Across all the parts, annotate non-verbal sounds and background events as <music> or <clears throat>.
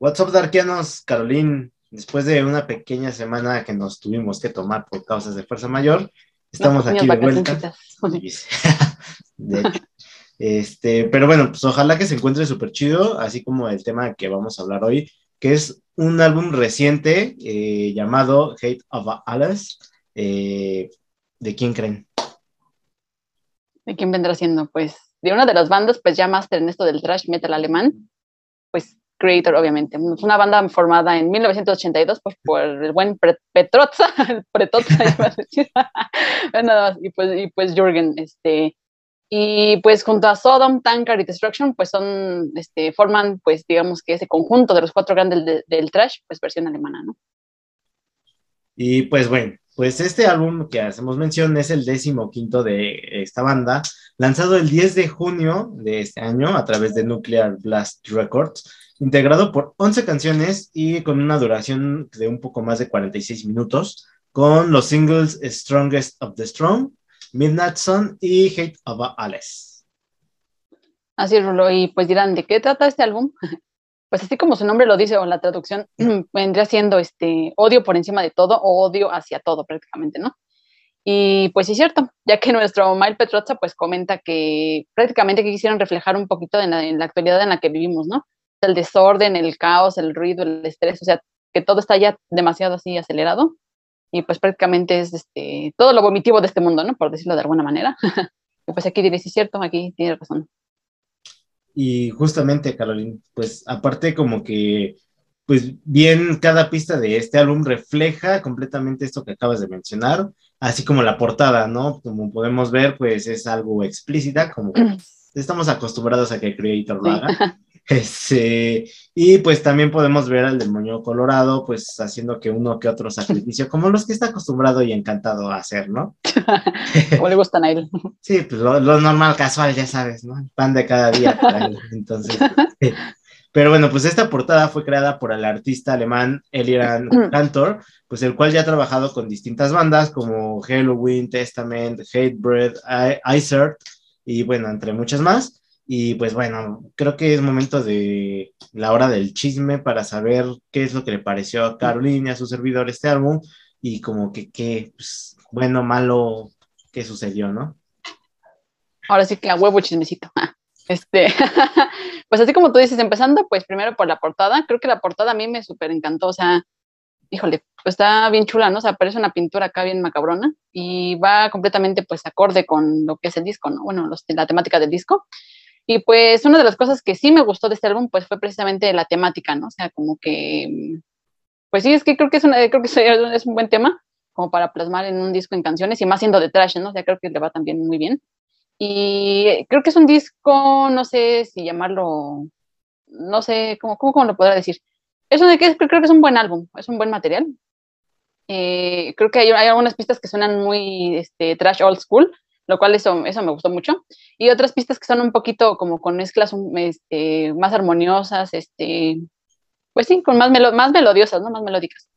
What's up, Darkianos? Caroline, después de una pequeña semana que nos tuvimos que tomar por causas de fuerza mayor, estamos aquí de vuelta. <laughs> de hecho. Este, pero bueno, pues ojalá que se encuentre súper chido, así como el tema que vamos a hablar hoy, que es un álbum reciente eh, llamado Hate of Alice. Eh, ¿De quién creen? ¿De quién vendrá siendo? Pues de una de las bandas, pues ya máster en esto del thrash metal alemán, pues Creator, obviamente. Es una banda formada en 1982 pues, por el buen Petrozza, Petrozza, <laughs> <laughs> iba a decir. <laughs> Nada más, y pues, y pues Jürgen, este, y pues junto a Sodom, Tankard y Destruction, pues son, este, forman, pues digamos que ese conjunto de los cuatro grandes del trash, pues versión alemana, ¿no? Y pues bueno, pues este álbum que hacemos mención es el décimo quinto de esta banda, lanzado el 10 de junio de este año a través de Nuclear Blast Records, integrado por 11 canciones y con una duración de un poco más de 46 minutos, con los singles Strongest of the Strong, Midnight Sun y Hate of Alice. Así es, Rulo. Y pues dirán, ¿de qué trata este álbum? <laughs> Pues así como su nombre lo dice o la traducción, <clears throat> vendría siendo este odio por encima de todo o odio hacia todo prácticamente, ¿no? Y pues sí es cierto, ya que nuestro Mile Petroza pues comenta que prácticamente que quisieron reflejar un poquito la, en la actualidad en la que vivimos, ¿no? El desorden, el caos, el ruido, el estrés, o sea, que todo está ya demasiado así acelerado y pues prácticamente es este, todo lo vomitivo de este mundo, ¿no? Por decirlo de alguna manera. <laughs> y pues aquí diré, sí es cierto, aquí tiene razón. Y justamente, Caroline, pues aparte como que, pues bien, cada pista de este álbum refleja completamente esto que acabas de mencionar, así como la portada, ¿no? Como podemos ver, pues es algo explícita, como <clears throat> estamos acostumbrados a que Creator lo haga. <laughs> Este, y pues también podemos ver al demonio colorado, pues haciendo que uno que otro sacrificio, como los que está acostumbrado y encantado a hacer, ¿no? <laughs> o le gustan a él. Sí, pues lo, normal, casual, ya sabes, ¿no? pan de cada día. <laughs> Entonces, pero bueno, pues esta portada fue creada por el artista alemán Eliran <clears throat> Cantor, pues el cual ya ha trabajado con distintas bandas como Halloween, Testament, Hatebreed, Isert y bueno, entre muchas más. Y pues bueno, creo que es momento de la hora del chisme para saber qué es lo que le pareció a Carolina, a su servidor, este álbum y como que qué, pues, bueno, malo, qué sucedió, ¿no? Ahora sí que a huevo chismecito. <laughs> Este, <laughs> pues así como tú dices, empezando, pues primero por la portada, creo que la portada a mí me súper encantó, o sea, híjole, pues está bien chula, ¿no? O sea, parece una pintura acá bien macabrona y va completamente pues acorde con lo que es el disco, ¿no? Bueno, la temática del disco. Y pues una de las cosas que sí me gustó de este álbum pues fue precisamente la temática, ¿no? O sea, como que, pues sí, es que creo que es, una, creo que es un buen tema como para plasmar en un disco en canciones y más siendo de trash, ¿no? O sea, creo que le va también muy bien. Y creo que es un disco, no sé si llamarlo, no sé, ¿cómo, cómo, cómo lo podrá decir? Es un, creo que es un buen álbum, es un buen material. Eh, creo que hay, hay, algunas pistas que suenan muy este, trash old school, lo cual eso, eso me gustó mucho. Y otras pistas que son un poquito como con mezclas este, más armoniosas, este, pues sí, con más, más melodiosas, ¿no? Más melódicas.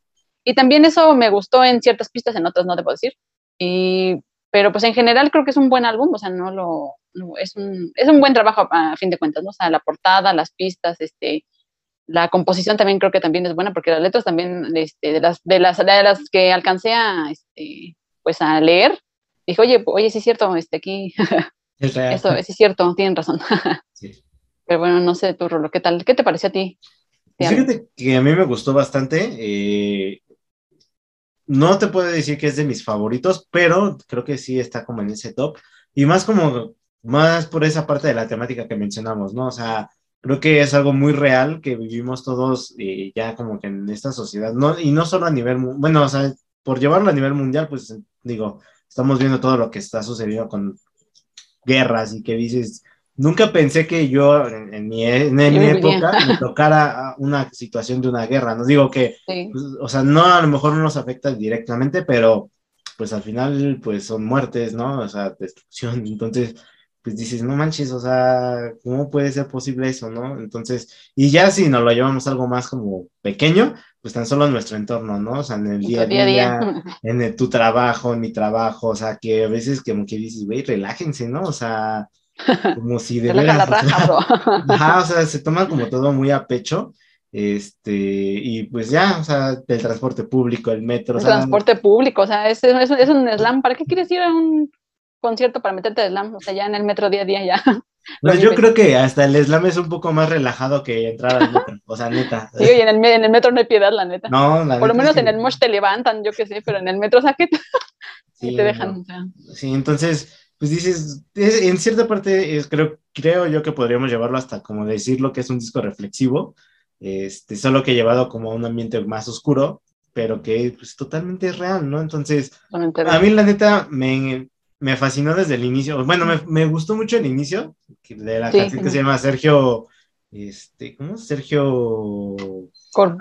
Y también eso me gustó en ciertas pistas, en otras no te puedo decir. Y, pero pues en general creo que es un buen álbum, o sea, no lo, es, un, es un buen trabajo a, fin de cuentas, ¿no? O sea, la portada, las pistas, este, la composición también creo que también es buena, porque las letras también, este, de, las, de, las, de las que alcancé a, este, pues a leer, Dijo, oye, oye, sí es cierto, este, aquí, es <laughs> Eso, sí es cierto, tienen razón. <laughs> sí. Pero bueno, no sé, tu Rolo, ¿qué tal? ¿Qué te pareció a ti? Fíjate que a mí me gustó bastante. Eh, no te puedo decir que es de mis favoritos, pero creo que sí está como en ese top. Y más como, más por esa parte de la temática que mencionamos, ¿no? O sea, creo que es algo muy real que vivimos todos eh, ya como que en esta sociedad, ¿no? Y no solo a nivel, bueno, o sea, por llevarlo a nivel mundial, pues digo, estamos viendo todo lo que está sucediendo con guerras y que dices, nunca pensé que yo en, mi, en, mi época me tocara una situación de una guerra. No digo que, pues, o sea, no a lo mejor no nos afecta directamente, pero pues al final pues son muertes, ¿no? O sea, destrucción. <laughs> Entonces, pues dices, no manches, o sea, ¿cómo puede ser posible eso, no? Entonces, y ya si nos lo llevamos algo más como pequeño, pues tan solo en nuestro entorno, ¿no? O sea, en el día a día, <laughs> en tu trabajo, en mi trabajo, o sea, que a veces como que dices, güey, relájense, ¿no? O sea, <laughs> como si de verdad. <laughs> Ajá, o sea, se toma como todo muy a pecho este, y pues ya, o sea, el transporte público, el metro. El transporte público, o sea, es, es, es, un slam. ¿Para qué quieres ir a un concierto para meterte al slam? O sea, ya en el metro día a día ya. <laughs> Pues yo creo que hasta el slam es un poco más relajado que entrar al metro, o sea, neta. <laughs> Sí, y en el, en el metro no hay piedad, la neta. No, la Por lo menos en el mosh te levantan, yo qué sé, pero en el metro, o sea, que <laughs> sí, te dejan. O sea. Sí, entonces, pues dices, en cierta parte es, creo, creo yo que podríamos llevarlo hasta como decir lo que es un disco reflexivo, este, solo que llevado como a un ambiente más oscuro, pero que pues totalmente es real, ¿no? Entonces, a mí la neta me, me fascinó desde el inicio, bueno, me, me gustó mucho el inicio de la canción que se llama Sergio, este, ¿cómo? Sergio... Cor,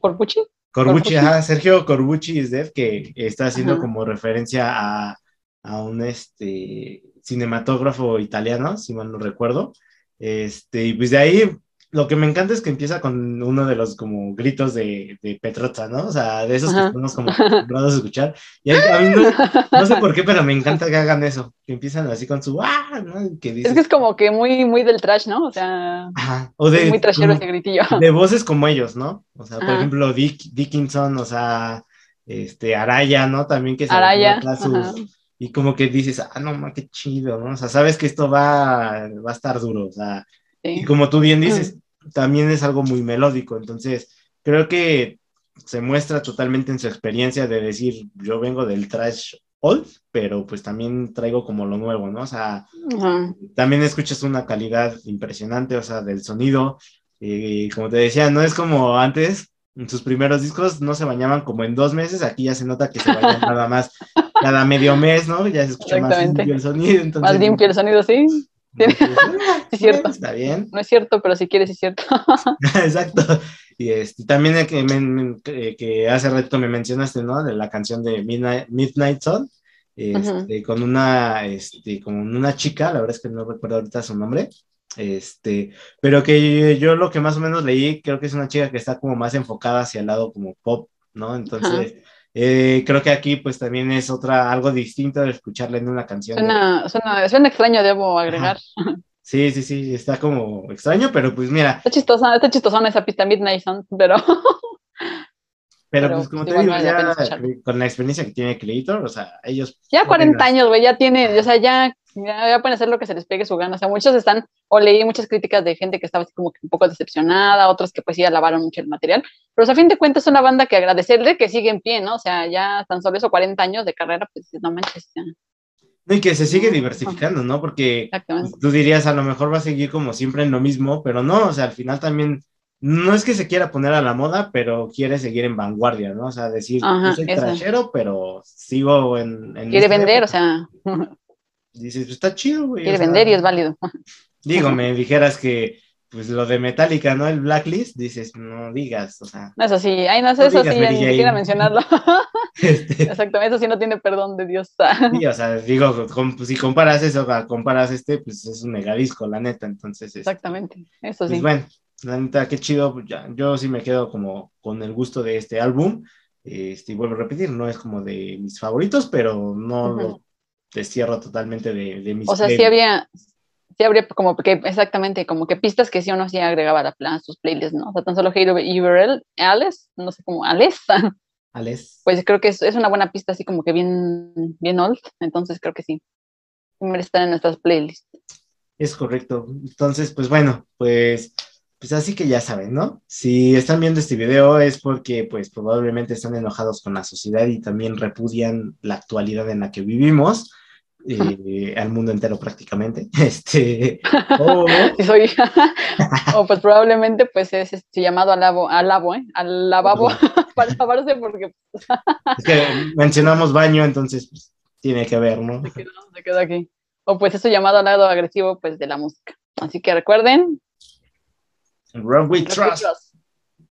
Corbucci. Corbucci, ajá, Sergio Corbucci es Dev, que está haciendo como referencia a, a un este, cinematógrafo italiano, si mal no recuerdo. Este, y pues de ahí lo que me encanta es que empieza con uno de los como gritos de, de ¿no? O sea, de esos que estamos como acostumbrados a escuchar. Y a, mí no, sé por qué, pero me encanta que hagan eso, que empiezan así con su ¡ah! ¿no? Que es que es como que muy, muy del trash, ¿no? O sea, o de, muy trashero ese gritillo. De voces como ellos, ¿no? O sea, por ejemplo, Dick, Dickinson, o sea, este, Araya, ¿no? También que se Araya, y como que dices, ah, no, ma, qué chido, ¿no? O sea, sabes que esto va, va a estar duro, o sea, y como tú bien dices, también es algo muy melódico. Entonces, creo que se muestra totalmente en su experiencia de decir, yo vengo del trash old, pero pues también traigo como lo nuevo, ¿no? O sea, también escuchas una calidad impresionante, o sea, del sonido. Y como te decía, no es como antes, en sus primeros discos no se bañaban como en dos meses, aquí ya se nota que se bañan <laughs> nada más cada medio mes, ¿no? Ya se escucha más limpio el sonido. Entonces, más limpio el sonido, sí. Es <laughs> cierto. Está bien. No es cierto, pero si quieres es cierto. <laughs> Exacto. Y este, también que, que hace rato me mencionaste, ¿no? De la canción de Midnight, Midnight Sun, este, con una, este, con una chica, la verdad es que no recuerdo ahorita su nombre, este, pero que yo, lo que más o menos leí, creo que es una chica que está como más enfocada hacia el lado como pop, ¿no? Entonces, eh, creo que aquí pues también es otra, algo distinto de escucharla en una canción. Suena, suena, extraño, debo agregar. Sí, sí, sí, está como extraño, pero pues mira. Está chistosa, está chistosona esa pista Midnight Sun, pero... <laughs> Pero, pues como te digo, ya con la experiencia que tiene Creator, o sea, ellos... Ya 40 años, güey, ya tiene, o sea, ya ya, pueden hacer lo que se les pegue su gana. O sea, muchos están, o leí muchas críticas de gente que estaba así como que un poco decepcionada, otros que pues ya lavaron mucho el material. Pero a fin de cuentas es una banda que agradecerle que sigue en pie, ¿no? O sea, ya tan solo eso, 40 años de carrera, pues no manches. Y que se sigue diversificando, ¿no? Porque tú dirías, a lo mejor va a seguir como siempre en lo mismo, pero no, o sea, al final también no es que se quiera poner a la moda, pero quiere seguir en vanguardia, ¿no? O sea, decir, yo soy trashero, pero sigo en... quiere este vender, o sea <laughs> dices, pues está chido, güey. Quiere vender y es válido. <laughs> Digo, <laughs> me dijeras que pues lo de Metallica, ¿no? El Blacklist, dices, no digas, o sea. Eso sí, ay, no sé, eso sí, ni siquiera mencionarlo. Este. Exactamente, eso sí no tiene perdón de Dios. sí, o sea, digo, pues, si comparas eso, comparas este, pues es un megadisco, la neta, entonces. Este, Exactamente, eso pues, sí. bueno, la neta, qué chido, pues, ya, yo sí me quedo como con el gusto de este álbum. Este, y vuelvo a repetir, no es como de mis favoritos, pero no lo cierro totalmente de, de mis... O sea, sí había, sí habría como que, exactamente, como que pistas que sí o no sí agregaba a, plan, sus playlists, ¿no? O sea, tan solo Halo URL, Alice, no sé cómo, Alice. <laughs> Alice. Pues creo que es, es, una buena pista así como que bien, bien old, entonces creo que sí. Merece estar en nuestras playlists. Es correcto. Entonces, pues bueno, pues pues así que ya saben, ¿no? Si están viendo este video es porque pues probablemente están enojados con la sociedad y también repudian la actualidad en la que vivimos eh, <laughs> al mundo entero prácticamente. <laughs> Este, o... <laughs> o pues probablemente pues es este llamado al labo, al labo, ¿eh? Al lavabo para lavarse porque... Pues, es que mencionamos baño, entonces pues, tiene que ver, ¿no? Se quedó, aquí. O pues eso llamado al lado agresivo pues de la música. Así que recuerden. Run with trust, we trust,